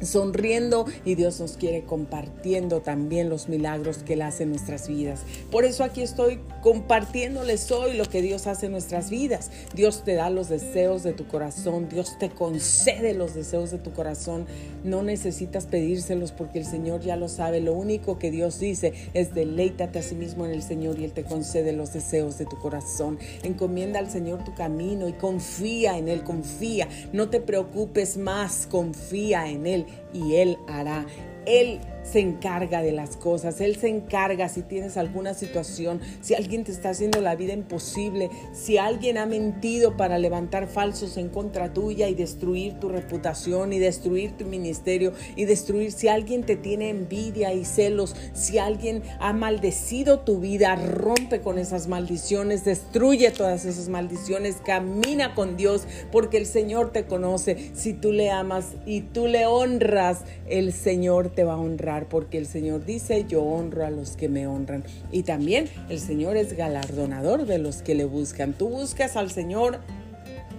sonriendo y Dios nos quiere compartiendo también los milagros que Él hace en nuestras vidas. Por eso aquí estoy compartiéndoles hoy lo que Dios hace en nuestras vidas. Dios te da los deseos de tu corazón, Dios te concede los deseos de tu corazón. No necesitas pedírselos porque el Señor ya lo sabe. Lo único que Dios dice es deleítate a sí mismo en el Señor y Él te concede los deseos de tu corazón. Encomienda al Señor tu camino y confía en Él, confía. No te preocupes más, confía en Él y Él hará. Él se encarga de las cosas, Él se encarga si tienes alguna situación, si alguien te está haciendo la vida imposible, si alguien ha mentido para levantar falsos en contra tuya y destruir tu reputación y destruir tu ministerio y destruir, si alguien te tiene envidia y celos, si alguien ha maldecido tu vida, rompe con esas maldiciones, destruye todas esas maldiciones, camina con Dios porque el Señor te conoce, si tú le amas y tú le honras, el Señor te va a honrar porque el Señor dice, yo honro a los que me honran. Y también el Señor es galardonador de los que le buscan. Tú buscas al Señor.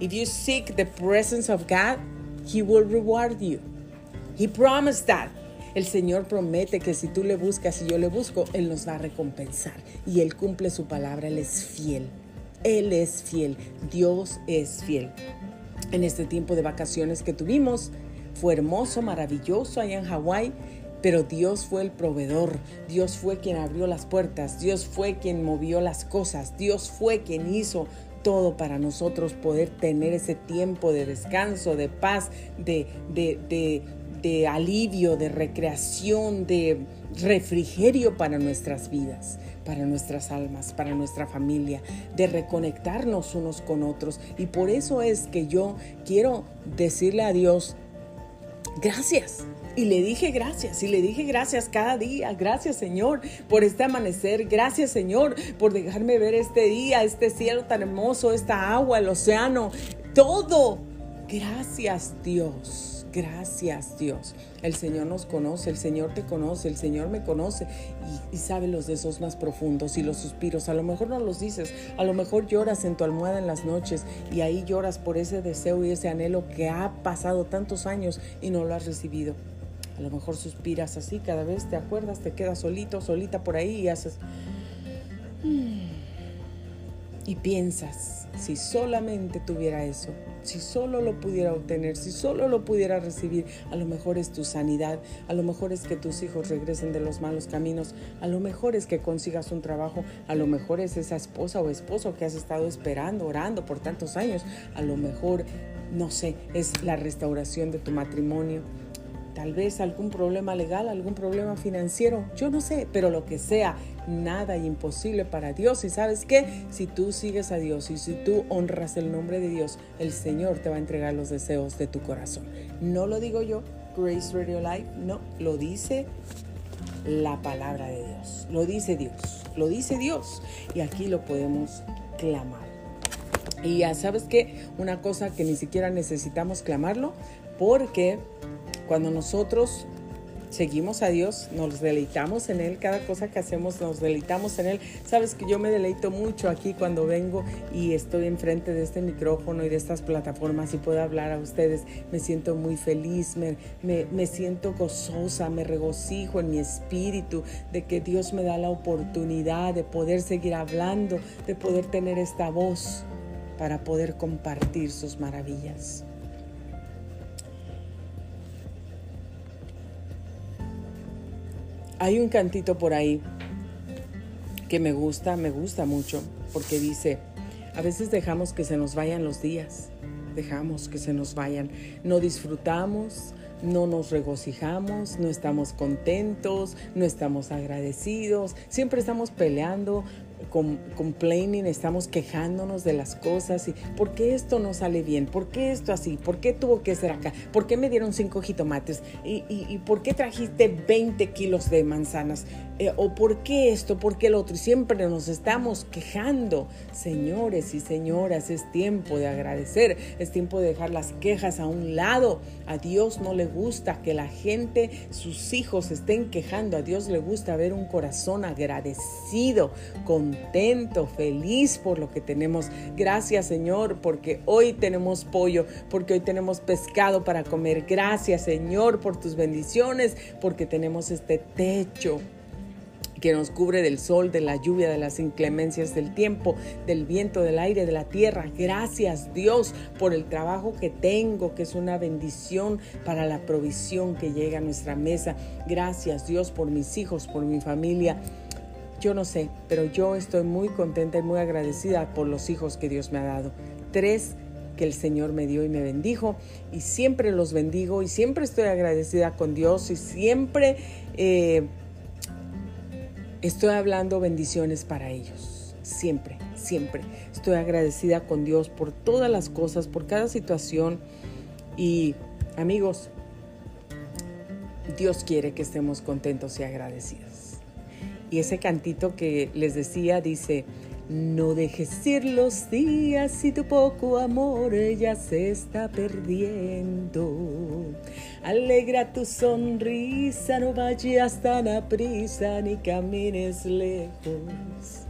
If you seek the presence of God, He will reward you. He promised that. El Señor promete que si tú le buscas y yo le busco, Él nos va a recompensar. Y Él cumple su palabra, Él es fiel. Él es fiel, Dios es fiel. En este tiempo de vacaciones que tuvimos, fue hermoso, maravilloso allá en Hawái pero Dios fue el proveedor, Dios fue quien abrió las puertas, Dios fue quien movió las cosas, Dios fue quien hizo todo para nosotros poder tener ese tiempo de descanso, de paz, de, de, de, alivio, de recreación, de refrigerio para nuestras vidas, para nuestras almas, para nuestra familia, de reconectarnos unos con otros. Y por eso es que yo quiero decirle a Dios, gracias, y le dije gracias, y le dije gracias cada día. Gracias Señor por este amanecer. Gracias Señor por dejarme ver este día, este cielo tan hermoso, esta agua, el océano, todo. Gracias Dios. Gracias Dios. El Señor nos conoce, el Señor te conoce, el Señor me conoce y, sabe los deseos más profundos y los suspiros. A lo mejor no los dices, a lo mejor lloras en tu almohada en las noches y ahí lloras por ese deseo y ese anhelo que ha pasado tantos años y no lo has recibido. A lo mejor suspiras así, cada vez te acuerdas, te quedas solito, solita por ahí y haces... Hmm". Y piensas, si solamente tuviera eso, si solo lo pudiera obtener, si solo lo pudiera recibir, a lo mejor es tu sanidad, a lo mejor es que tus hijos regresen de los malos caminos, a lo mejor es que consigas un trabajo, a lo mejor es esa esposa o esposo que has estado esperando, orando por tantos años, a lo mejor, no sé, es la restauración de tu matrimonio, tal vez algún problema legal, algún problema financiero, yo no sé, pero lo que sea, nada imposible para Dios. Y sabes qué, si tú sigues a Dios y si tú honras el nombre de Dios, el Señor te va a entregar los deseos de tu corazón. No lo digo yo, Grace Radio Life, no, lo dice la palabra de Dios, lo dice Dios, lo dice Dios. Y aquí lo podemos clamar. Y ya sabes que una cosa que ni siquiera necesitamos clamarlo, porque cuando nosotros seguimos a Dios, nos deleitamos en Él, cada cosa que hacemos nos deleitamos en Él. Sabes que yo me deleito mucho aquí cuando vengo y estoy enfrente de este micrófono y de estas plataformas y puedo hablar a ustedes. Me siento muy feliz, me, me, me siento gozosa, me regocijo en mi espíritu de que Dios me da la oportunidad de poder seguir hablando, de poder tener esta voz para poder compartir sus maravillas. Hay un cantito por ahí que me gusta, me gusta mucho, porque dice, a veces dejamos que se nos vayan los días, dejamos que se nos vayan, no disfrutamos, no nos regocijamos, no estamos contentos, no estamos agradecidos, siempre estamos peleando, complaining, estamos quejándonos de las cosas y ¿por qué esto no sale bien? ¿Por qué esto así? ¿Por qué tuvo que ser acá? ¿Por qué me dieron cinco jitomates? ¿Y, y, por qué trajiste 20 kilos de manzanas? Eh, ¿O por qué esto? ¿Por qué el otro? Y siempre nos estamos quejando. Señores y señoras, es tiempo de agradecer, es tiempo de dejar las quejas a un lado. A Dios no le gusta que la gente, sus hijos estén quejando. A Dios le gusta ver un corazón agradecido, con contento, feliz por lo que tenemos. Gracias Señor, porque hoy tenemos pollo, porque hoy tenemos pescado para comer. Gracias Señor por tus bendiciones, porque tenemos este techo que nos cubre del sol, de la lluvia, de las inclemencias del tiempo, del viento, del aire, de la tierra. Gracias Dios por el trabajo que tengo, que es una bendición para la provisión que llega a nuestra mesa. Gracias Dios por mis hijos, por mi familia. Yo no sé, pero yo estoy muy contenta y muy agradecida por los hijos que Dios me ha dado. Tres que el Señor me dio y me bendijo y siempre los bendigo y siempre estoy agradecida con Dios y siempre eh, estoy hablando bendiciones para ellos. Siempre, siempre. Estoy agradecida con Dios por todas las cosas, por cada situación y amigos, Dios quiere que estemos contentos y agradecidos. Y ese cantito que les decía dice, no dejes ir los días y tu poco amor ya se está perdiendo. Alegra tu sonrisa, no vayas tan a prisa ni camines lejos.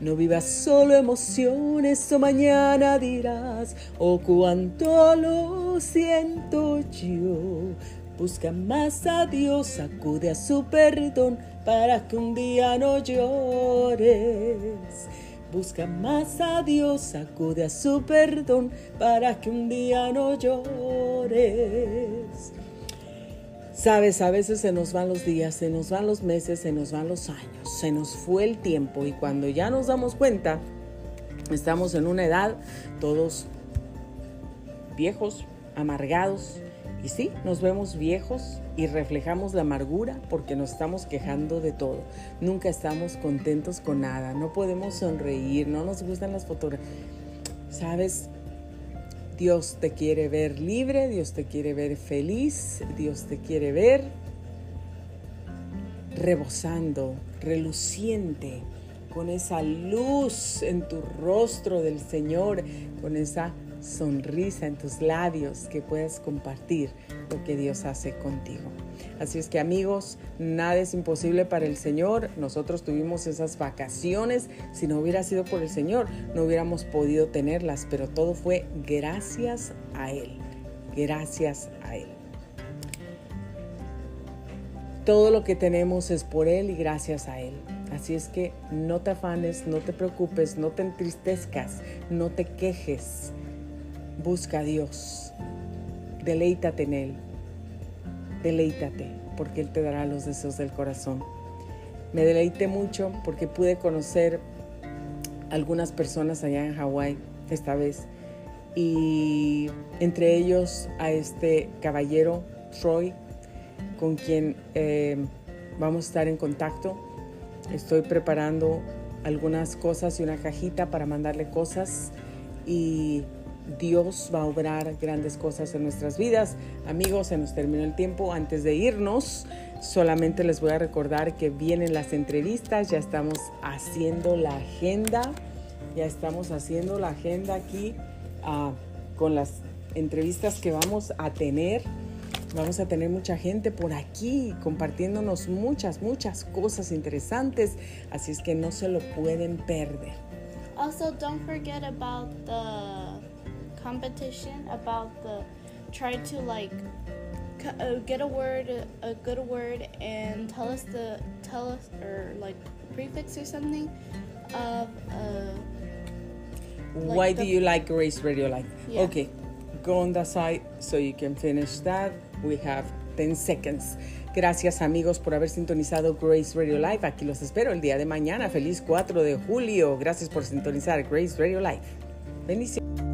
No vivas solo emociones o mañana dirás, oh cuánto lo siento yo. Busca más a Dios, acude a su perdón para que un día no llores. Busca más a Dios, acude a su perdón para que un día no llores. Sabes, a veces se nos van los días, se nos van los meses, se nos van los años, se nos fue el tiempo y cuando ya nos damos cuenta, estamos en una edad todos viejos, amargados, y sí, nos vemos viejos y reflejamos la amargura porque nos estamos quejando de todo. Nunca estamos contentos con nada, no podemos sonreír, no nos gustan las fotografías. ¿Sabes? Dios te quiere ver libre, Dios te quiere ver feliz, Dios te quiere ver rebosando, reluciente, con esa luz en tu rostro del Señor, con esa sonrisa en tus labios que puedas compartir lo que Dios hace contigo. Así es que amigos, nada es imposible para el Señor. Nosotros tuvimos esas vacaciones. Si no hubiera sido por el Señor, no hubiéramos podido tenerlas, pero todo fue gracias a Él. Gracias a Él. Todo lo que tenemos es por Él y gracias a Él. Así es que no te afanes, no te preocupes, no te entristezcas, no te quejes Busca a Dios, deleítate en Él, deleítate, porque Él te dará los deseos del corazón. Me deleité mucho porque pude conocer algunas personas allá en Hawái esta vez y entre ellos a este caballero Troy con quien eh, vamos a estar en contacto. Estoy preparando algunas cosas y una cajita para mandarle cosas y Dios va a obrar grandes cosas en nuestras vidas. Amigos, se nos terminó el tiempo. Antes de irnos, solamente les voy a recordar que vienen las entrevistas, ya estamos haciendo la agenda, ya estamos haciendo la agenda aquí ah, con las entrevistas que vamos a tener. Vamos a tener mucha gente por aquí compartiéndonos muchas, muchas cosas interesantes, así es que no se lo pueden perder. Also, don't forget about the competition about the try to like uh, get a word a good word and tell us the tell us or like prefix or something of uh like why the, do you like Grace Radio Live? Yeah. Okay, go on that side so you can finish that. We have 10 seconds. Gracias amigos por haber sintonizado Grace Radio Live. Aquí los espero el día de mañana. Feliz 4 de julio. Gracias por sintonizar Grace Radio Live. Bendiciones.